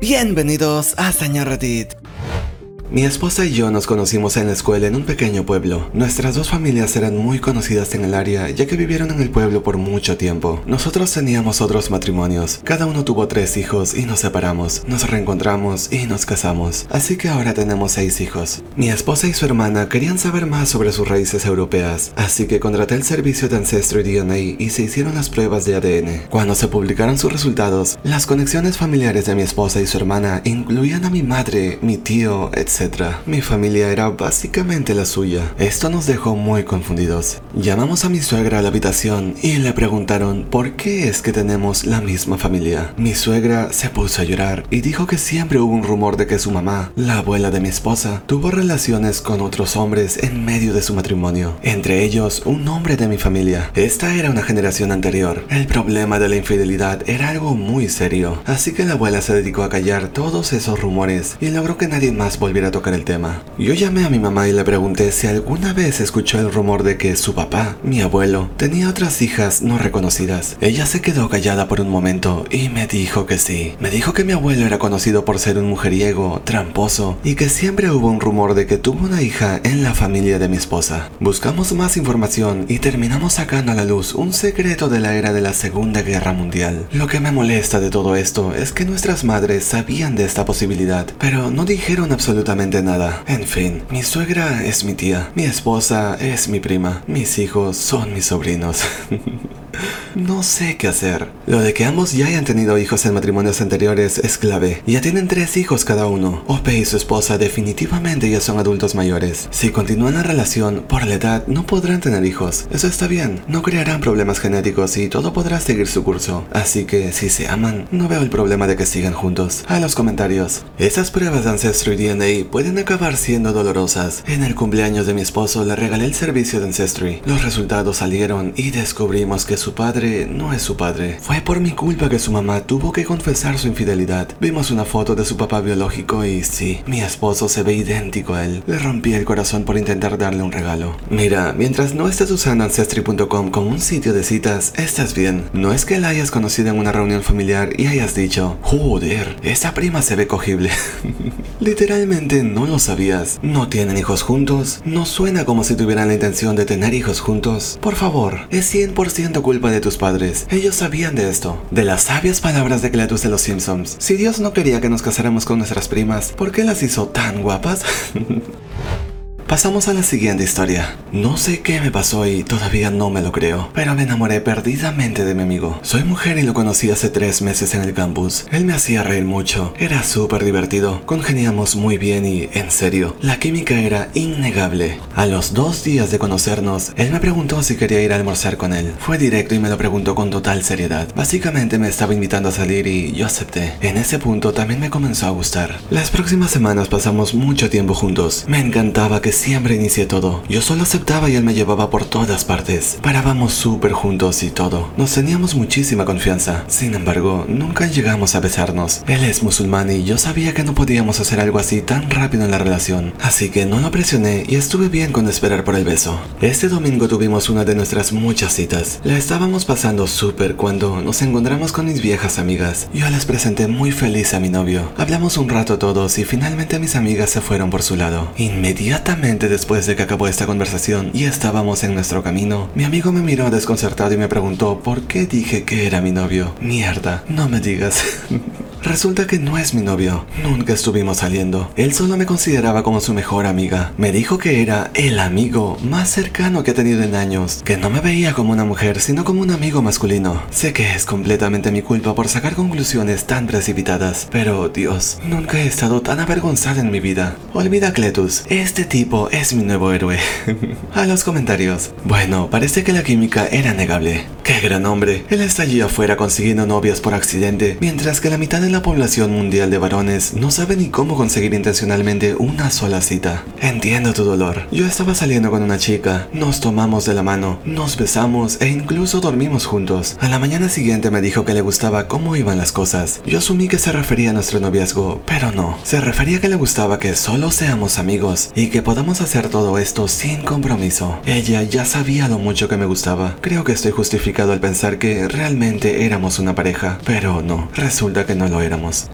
Bienvenidos a Señor Reddit. Mi esposa y yo nos conocimos en la escuela en un pequeño pueblo. Nuestras dos familias eran muy conocidas en el área ya que vivieron en el pueblo por mucho tiempo. Nosotros teníamos otros matrimonios. Cada uno tuvo tres hijos y nos separamos. Nos reencontramos y nos casamos. Así que ahora tenemos seis hijos. Mi esposa y su hermana querían saber más sobre sus raíces europeas. Así que contraté el servicio de Ancestry DNA y se hicieron las pruebas de ADN. Cuando se publicaron sus resultados, las conexiones familiares de mi esposa y su hermana incluían a mi madre, mi tío, etc mi familia era básicamente la suya. Esto nos dejó muy confundidos. Llamamos a mi suegra a la habitación y le preguntaron por qué es que tenemos la misma familia. Mi suegra se puso a llorar y dijo que siempre hubo un rumor de que su mamá, la abuela de mi esposa, tuvo relaciones con otros hombres en medio de su matrimonio, entre ellos un hombre de mi familia. Esta era una generación anterior. El problema de la infidelidad era algo muy serio, así que la abuela se dedicó a callar todos esos rumores y logró que nadie más volviera tocar el tema. Yo llamé a mi mamá y le pregunté si alguna vez escuchó el rumor de que su papá, mi abuelo, tenía otras hijas no reconocidas. Ella se quedó callada por un momento y me dijo que sí. Me dijo que mi abuelo era conocido por ser un mujeriego, tramposo y que siempre hubo un rumor de que tuvo una hija en la familia de mi esposa. Buscamos más información y terminamos sacando a la luz un secreto de la era de la Segunda Guerra Mundial. Lo que me molesta de todo esto es que nuestras madres sabían de esta posibilidad, pero no dijeron absolutamente nada. En fin, mi suegra es mi tía, mi esposa es mi prima, mis hijos son mis sobrinos. No sé qué hacer. Lo de que ambos ya hayan tenido hijos en matrimonios anteriores es clave. Ya tienen tres hijos cada uno. Ope y su esposa definitivamente ya son adultos mayores. Si continúan la relación, por la edad no podrán tener hijos. Eso está bien. No crearán problemas genéticos y todo podrá seguir su curso. Así que si se aman, no veo el problema de que sigan juntos. A los comentarios. Esas pruebas de Ancestry DNA pueden acabar siendo dolorosas. En el cumpleaños de mi esposo le regalé el servicio de Ancestry. Los resultados salieron y descubrimos que su padre no es su padre. Fue por mi culpa que su mamá tuvo que confesar su infidelidad. Vimos una foto de su papá biológico y sí, mi esposo se ve idéntico a él. Le rompí el corazón por intentar darle un regalo. Mira, mientras no estés usando Ancestry.com como un sitio de citas, estás bien. No es que la hayas conocido en una reunión familiar y hayas dicho, joder, esa prima se ve cogible. Literalmente no lo sabías. No tienen hijos juntos. No suena como si tuvieran la intención de tener hijos juntos. Por favor, es 100% culpa de tus padres. Ellos sabían de esto. De las sabias palabras de Cletus de los Simpsons. Si Dios no quería que nos casáramos con nuestras primas, ¿por qué las hizo tan guapas? Pasamos a la siguiente historia. No sé qué me pasó y todavía no me lo creo, pero me enamoré perdidamente de mi amigo. Soy mujer y lo conocí hace tres meses en el campus. Él me hacía reír mucho, era súper divertido, congeniamos muy bien y, en serio, la química era innegable. A los dos días de conocernos, él me preguntó si quería ir a almorzar con él. Fue directo y me lo preguntó con total seriedad. Básicamente me estaba invitando a salir y yo acepté. En ese punto también me comenzó a gustar. Las próximas semanas pasamos mucho tiempo juntos. Me encantaba que siempre inicié todo. Yo solo aceptaba y él me llevaba por todas partes. Parábamos súper juntos y todo. Nos teníamos muchísima confianza. Sin embargo, nunca llegamos a besarnos. Él es musulmán y yo sabía que no podíamos hacer algo así tan rápido en la relación. Así que no lo presioné y estuve bien con esperar por el beso. Este domingo tuvimos una de nuestras muchas citas. La estábamos pasando súper cuando nos encontramos con mis viejas amigas. Yo les presenté muy feliz a mi novio. Hablamos un rato todos y finalmente mis amigas se fueron por su lado. Inmediatamente después de que acabó esta conversación y estábamos en nuestro camino, mi amigo me miró desconcertado y me preguntó por qué dije que era mi novio. Mierda, no me digas. Resulta que no es mi novio. Nunca estuvimos saliendo. Él solo me consideraba como su mejor amiga. Me dijo que era el amigo más cercano que ha tenido en años. Que no me veía como una mujer, sino como un amigo masculino. Sé que es completamente mi culpa por sacar conclusiones tan precipitadas. Pero, Dios, nunca he estado tan avergonzada en mi vida. Olvida Cletus. Este tipo es mi nuevo héroe. a los comentarios. Bueno, parece que la química era negable. Qué gran hombre. Él está allí afuera consiguiendo novias por accidente, mientras que la mitad de la población mundial de varones no sabe ni cómo conseguir intencionalmente una sola cita. Entiendo tu dolor. Yo estaba saliendo con una chica, nos tomamos de la mano, nos besamos e incluso dormimos juntos. A la mañana siguiente me dijo que le gustaba cómo iban las cosas. Yo asumí que se refería a nuestro noviazgo, pero no. Se refería a que le gustaba que solo seamos amigos y que podamos hacer todo esto sin compromiso. Ella ya sabía lo mucho que me gustaba. Creo que estoy justificado al pensar que realmente éramos una pareja, pero no, resulta que no lo éramos.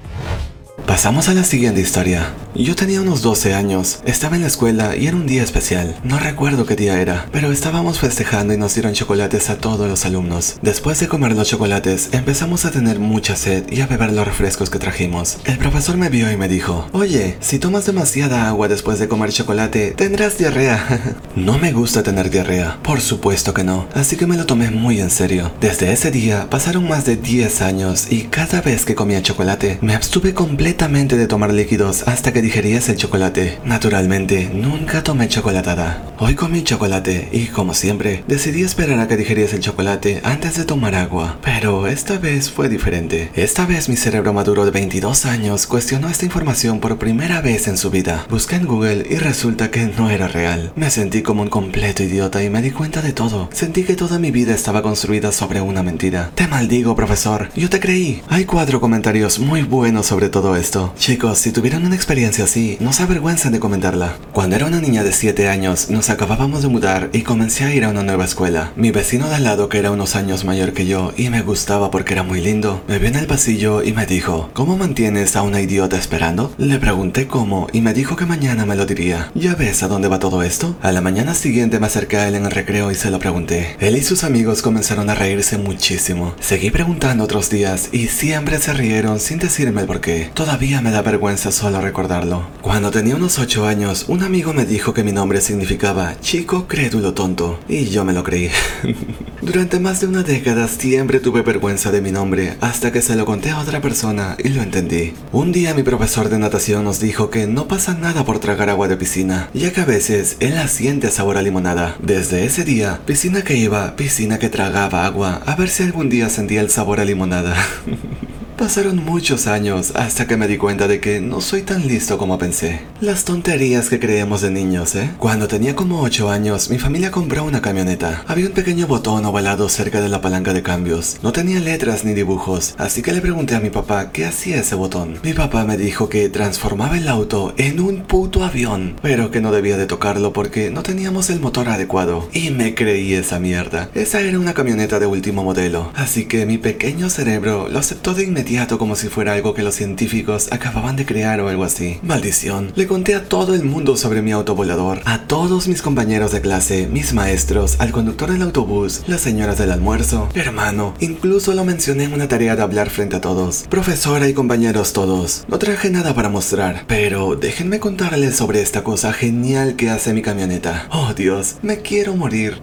Pasamos a la siguiente historia. Yo tenía unos 12 años, estaba en la escuela y era un día especial. No recuerdo qué día era, pero estábamos festejando y nos dieron chocolates a todos los alumnos. Después de comer los chocolates, empezamos a tener mucha sed y a beber los refrescos que trajimos. El profesor me vio y me dijo, oye, si tomas demasiada agua después de comer chocolate, tendrás diarrea. no me gusta tener diarrea, por supuesto que no, así que me lo tomé muy en serio. Desde ese día pasaron más de 10 años y cada vez que comía chocolate, me abstuve completamente de tomar líquidos hasta que digerías el chocolate. Naturalmente, nunca tomé chocolatada. Hoy comí chocolate y, como siempre, decidí esperar a que digerías el chocolate antes de tomar agua. Pero esta vez fue diferente. Esta vez mi cerebro maduro de 22 años cuestionó esta información por primera vez en su vida. Busqué en Google y resulta que no era real. Me sentí como un completo idiota y me di cuenta de todo. Sentí que toda mi vida estaba construida sobre una mentira. Te maldigo, profesor. Yo te creí. Hay cuatro comentarios muy buenos sobre todo esto. Chicos, si tuvieron una experiencia así, no se avergüencen de comentarla. Cuando era una niña de 7 años, nos acabábamos de mudar y comencé a ir a una nueva escuela. Mi vecino de al lado, que era unos años mayor que yo y me gustaba porque era muy lindo, me vio en el pasillo y me dijo, ¿cómo mantienes a una idiota esperando? Le pregunté cómo y me dijo que mañana me lo diría. ¿Ya ves a dónde va todo esto? A la mañana siguiente me acerqué a él en el recreo y se lo pregunté. Él y sus amigos comenzaron a reírse muchísimo. Seguí preguntando otros días y siempre se rieron sin decirme el por qué. Todavía me da vergüenza solo recordarlo. Cuando tenía unos 8 años, un amigo me dijo que mi nombre significaba chico crédulo tonto y yo me lo creí. Durante más de una década siempre tuve vergüenza de mi nombre hasta que se lo conté a otra persona y lo entendí. Un día mi profesor de natación nos dijo que no pasa nada por tragar agua de piscina, ya que a veces él la siente sabor a limonada. Desde ese día, piscina que iba, piscina que tragaba agua, a ver si algún día sentía el sabor a limonada. Pasaron muchos años hasta que me di cuenta de que no soy tan listo como pensé. Las tonterías que creemos de niños, ¿eh? Cuando tenía como 8 años, mi familia compró una camioneta. Había un pequeño botón ovalado cerca de la palanca de cambios. No tenía letras ni dibujos, así que le pregunté a mi papá qué hacía ese botón. Mi papá me dijo que transformaba el auto en un puto avión, pero que no debía de tocarlo porque no teníamos el motor adecuado. Y me creí esa mierda. Esa era una camioneta de último modelo, así que mi pequeño cerebro lo aceptó de inmediato como si fuera algo que los científicos acababan de crear o algo así. Maldición. Le conté a todo el mundo sobre mi autovolador, a todos mis compañeros de clase, mis maestros, al conductor del autobús, las señoras del almuerzo, hermano. Incluso lo mencioné en una tarea de hablar frente a todos. Profesora y compañeros todos. No traje nada para mostrar, pero déjenme contarles sobre esta cosa genial que hace mi camioneta. Oh Dios, me quiero morir.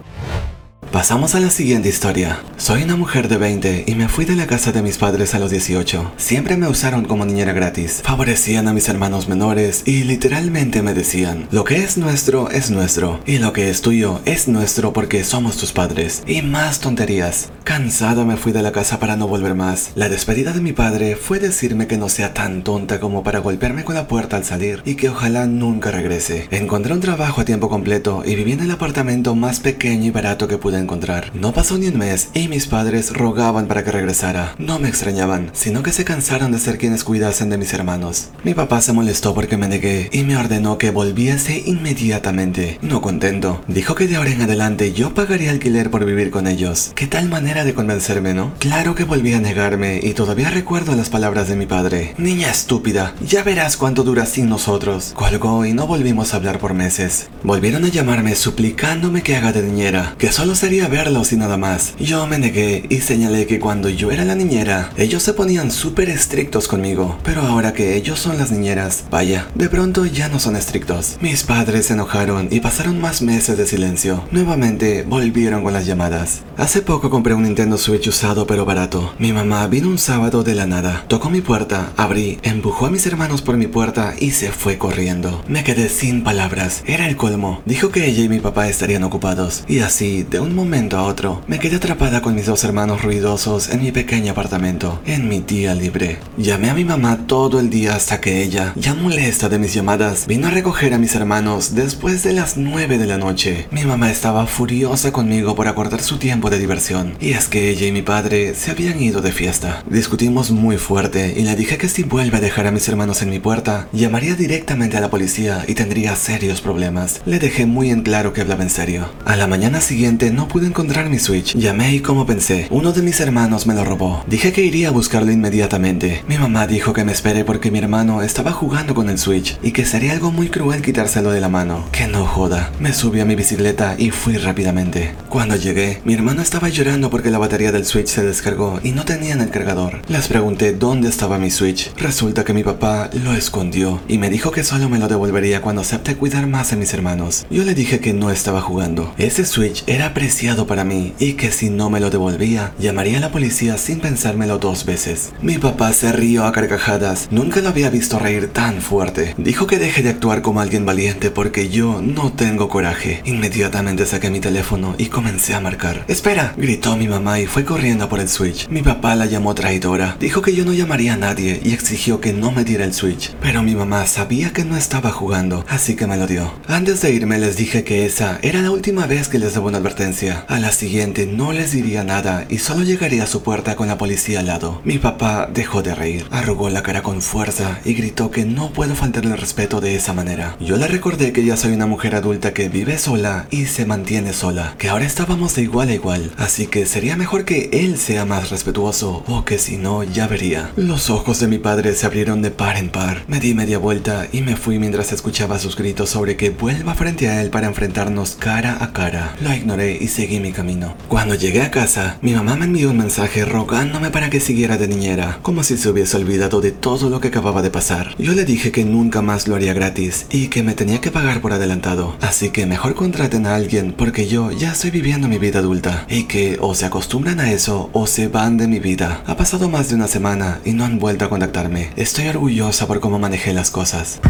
Pasamos a la siguiente historia. Soy una mujer de 20 y me fui de la casa de mis padres a los 18. Siempre me usaron como niñera gratis. Favorecían a mis hermanos menores y literalmente me decían, lo que es nuestro es nuestro y lo que es tuyo es nuestro porque somos tus padres. Y más tonterías. Cansado me fui de la casa para no volver más. La despedida de mi padre fue decirme que no sea tan tonta como para golpearme con la puerta al salir y que ojalá nunca regrese. Encontré un trabajo a tiempo completo y viví en el apartamento más pequeño y barato que pude encontrar. No pasó ni un mes y mis padres rogaban para que regresara. No me extrañaban, sino que se cansaron de ser quienes cuidasen de mis hermanos. Mi papá se molestó porque me negué y me ordenó que volviese inmediatamente. No contento, dijo que de ahora en adelante yo pagaría alquiler por vivir con ellos. ¿Qué tal manera de convencerme, no? Claro que volví a negarme y todavía recuerdo las palabras de mi padre. Niña estúpida, ya verás cuánto dura sin nosotros. Colgó y no volvimos a hablar por meses. Volvieron a llamarme suplicándome que haga de niñera, que solo sería verlos y nada más. Yo me negué y señalé que cuando yo era la niñera, ellos se ponían súper estrictos conmigo. Pero ahora que ellos son las niñeras, vaya, de pronto ya no son estrictos. Mis padres se enojaron y pasaron más meses de silencio. Nuevamente volvieron con las llamadas. Hace poco compré un Nintendo Switch usado pero barato. Mi mamá vino un sábado de la nada. Tocó mi puerta, abrí, empujó a mis hermanos por mi puerta y se fue corriendo. Me quedé sin palabras. Era el colmo. Dijo que ella y mi papá estarían ocupados. Y así, de un momento a otro, me quedé atrapada con mis dos hermanos ruidosos en mi pequeño apartamento, en mi día libre. Llamé a mi mamá todo el día hasta que ella, ya molesta de mis llamadas, vino a recoger a mis hermanos después de las 9 de la noche. Mi mamá estaba furiosa conmigo por acortar su tiempo de diversión, Y es que ella y mi padre se habían ido de fiesta. Discutimos muy fuerte y le dije que si vuelve a dejar a mis hermanos en mi puerta, llamaría directamente a la policía y tendría serios problemas. Le dejé muy en claro que hablaba en serio. A la mañana siguiente no pude encontrar mi Switch. Llamé y como pensé, uno de mis hermanos me lo robó. Dije que iría a buscarlo inmediatamente. Mi mamá dijo que me espere porque mi hermano estaba jugando con el Switch y que sería algo muy cruel quitárselo de la mano. Que no joda. Me subí a mi bicicleta y fui rápidamente. Cuando llegué, mi hermano estaba llorando porque la batería del Switch se descargó y no tenían el cargador. Les pregunté dónde estaba mi Switch. Resulta que mi papá lo escondió y me dijo que solo me lo devolvería cuando acepte cuidar más a mis hermanos. Yo le dije que no estaba jugando. Ese Switch era para mí y que si no me lo devolvía, llamaría a la policía sin pensármelo dos veces. Mi papá se rió a carcajadas. Nunca lo había visto reír tan fuerte. Dijo que deje de actuar como alguien valiente porque yo no tengo coraje. Inmediatamente saqué mi teléfono y comencé a marcar. ¡Espera! gritó mi mamá y fue corriendo por el Switch. Mi papá la llamó traidora. Dijo que yo no llamaría a nadie y exigió que no me diera el Switch. Pero mi mamá sabía que no estaba jugando, así que me lo dio. Antes de irme les dije que esa era la última vez que les debo una advertencia. A la siguiente no les diría nada y solo llegaría a su puerta con la policía al lado. Mi papá dejó de reír, arrugó la cara con fuerza y gritó que no puedo faltarle el respeto de esa manera. Yo le recordé que ya soy una mujer adulta que vive sola y se mantiene sola, que ahora estábamos de igual a igual, así que sería mejor que él sea más respetuoso o que si no ya vería. Los ojos de mi padre se abrieron de par en par. Me di media vuelta y me fui mientras escuchaba sus gritos sobre que vuelva frente a él para enfrentarnos cara a cara. Lo ignoré y seguí mi camino. Cuando llegué a casa, mi mamá me envió un mensaje rogándome para que siguiera de niñera, como si se hubiese olvidado de todo lo que acababa de pasar. Yo le dije que nunca más lo haría gratis y que me tenía que pagar por adelantado, así que mejor contraten a alguien porque yo ya estoy viviendo mi vida adulta y que o se acostumbran a eso o se van de mi vida. Ha pasado más de una semana y no han vuelto a contactarme. Estoy orgullosa por cómo manejé las cosas.